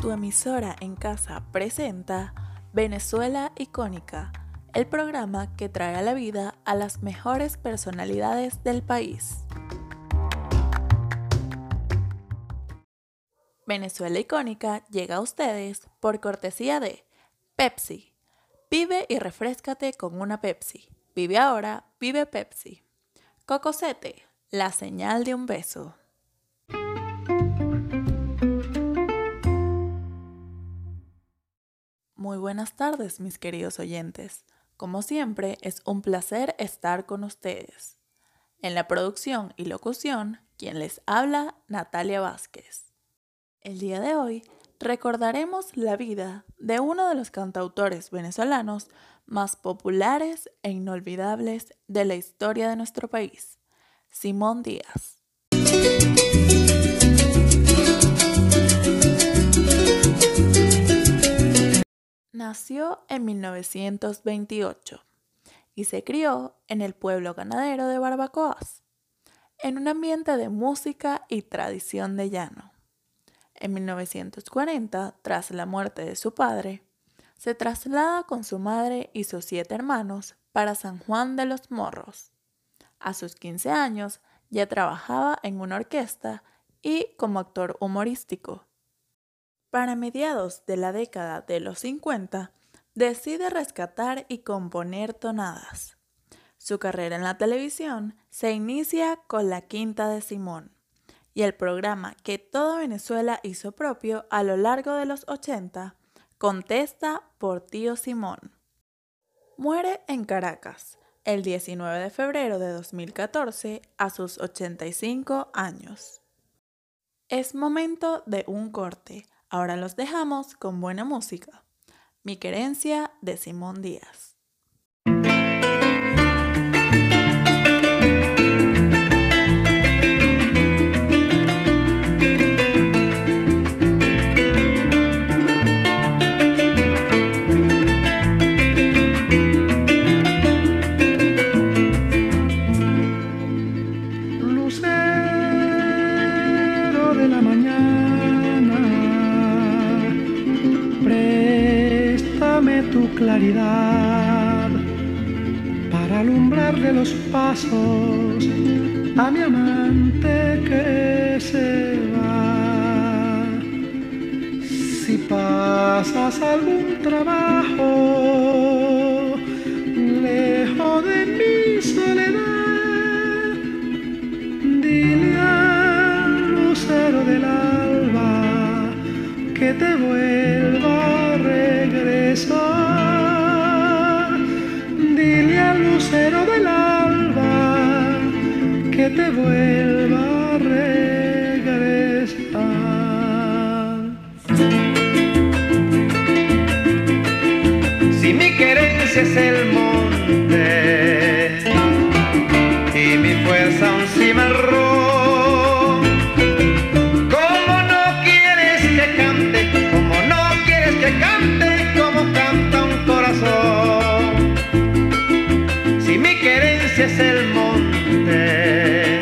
Tu emisora en casa presenta Venezuela Icónica, el programa que trae a la vida a las mejores personalidades del país. Venezuela Icónica llega a ustedes por cortesía de Pepsi. Vive y refrescate con una Pepsi. Vive ahora, vive Pepsi. Cocosete, la señal de un beso. Muy buenas tardes, mis queridos oyentes. Como siempre, es un placer estar con ustedes. En la producción y locución, quien les habla, Natalia Vázquez. El día de hoy recordaremos la vida de uno de los cantautores venezolanos más populares e inolvidables de la historia de nuestro país, Simón Díaz. Nació en 1928 y se crió en el pueblo ganadero de Barbacoas, en un ambiente de música y tradición de llano. En 1940, tras la muerte de su padre, se traslada con su madre y sus siete hermanos para San Juan de los Morros. A sus 15 años ya trabajaba en una orquesta y como actor humorístico. Para mediados de la década de los 50, decide rescatar y componer tonadas. Su carrera en la televisión se inicia con La Quinta de Simón y el programa que toda Venezuela hizo propio a lo largo de los 80 Contesta por Tío Simón. Muere en Caracas el 19 de febrero de 2014 a sus 85 años. Es momento de un corte. Ahora los dejamos con buena música. Mi querencia de Simón Díaz. Claridad para alumbrarle los pasos a mi amante que se va. Si pasas algún trabajo lejos de mi soledad, dile al lucero del alba que te vuelva a regresar es el monte y mi fuerza un cimarrón, ¿cómo no quieres que cante? ¿Cómo no quieres que cante como canta un corazón? es el monte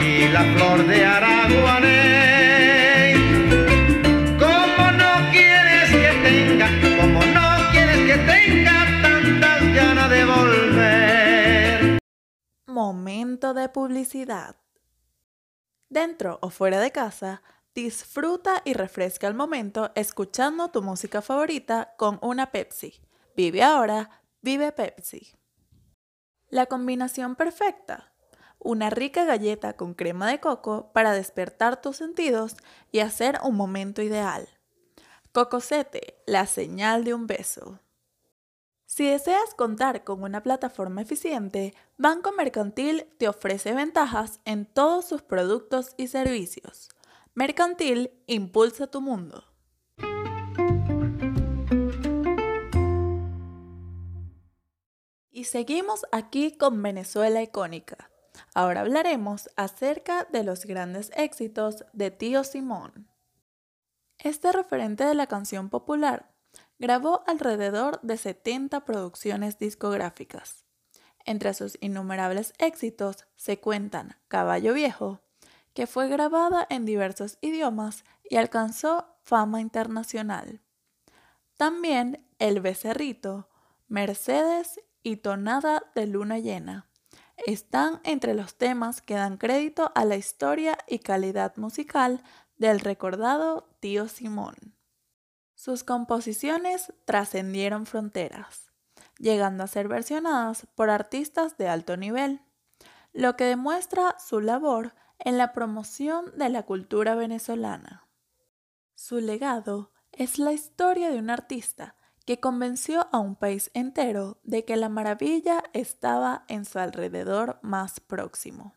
y la flor de Araguané. Momento de publicidad. Dentro o fuera de casa, disfruta y refresca el momento escuchando tu música favorita con una Pepsi. Vive ahora, vive Pepsi. La combinación perfecta. Una rica galleta con crema de coco para despertar tus sentidos y hacer un momento ideal. Cocosete, la señal de un beso. Si deseas contar con una plataforma eficiente, Banco Mercantil te ofrece ventajas en todos sus productos y servicios. Mercantil impulsa tu mundo. Y seguimos aquí con Venezuela icónica. Ahora hablaremos acerca de los grandes éxitos de Tío Simón. Este referente de la canción popular grabó alrededor de 70 producciones discográficas. Entre sus innumerables éxitos se cuentan Caballo Viejo, que fue grabada en diversos idiomas y alcanzó fama internacional. También El Becerrito, Mercedes y Tonada de Luna Llena están entre los temas que dan crédito a la historia y calidad musical del recordado Tío Simón. Sus composiciones trascendieron fronteras, llegando a ser versionadas por artistas de alto nivel, lo que demuestra su labor en la promoción de la cultura venezolana. Su legado es la historia de un artista que convenció a un país entero de que la maravilla estaba en su alrededor más próximo.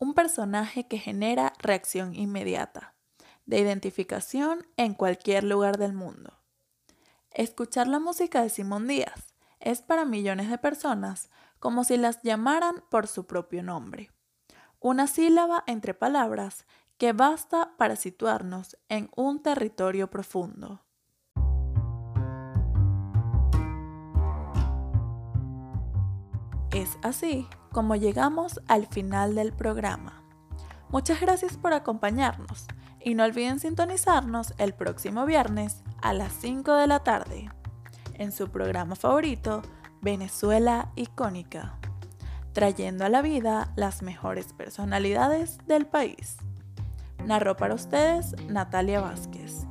Un personaje que genera reacción inmediata, de identificación en cualquier lugar del mundo. Escuchar la música de Simón Díaz es para millones de personas como si las llamaran por su propio nombre. Una sílaba entre palabras que basta para situarnos en un territorio profundo. Es así como llegamos al final del programa. Muchas gracias por acompañarnos y no olviden sintonizarnos el próximo viernes a las 5 de la tarde en su programa favorito, Venezuela Icónica, trayendo a la vida las mejores personalidades del país. Narró para ustedes Natalia Vázquez.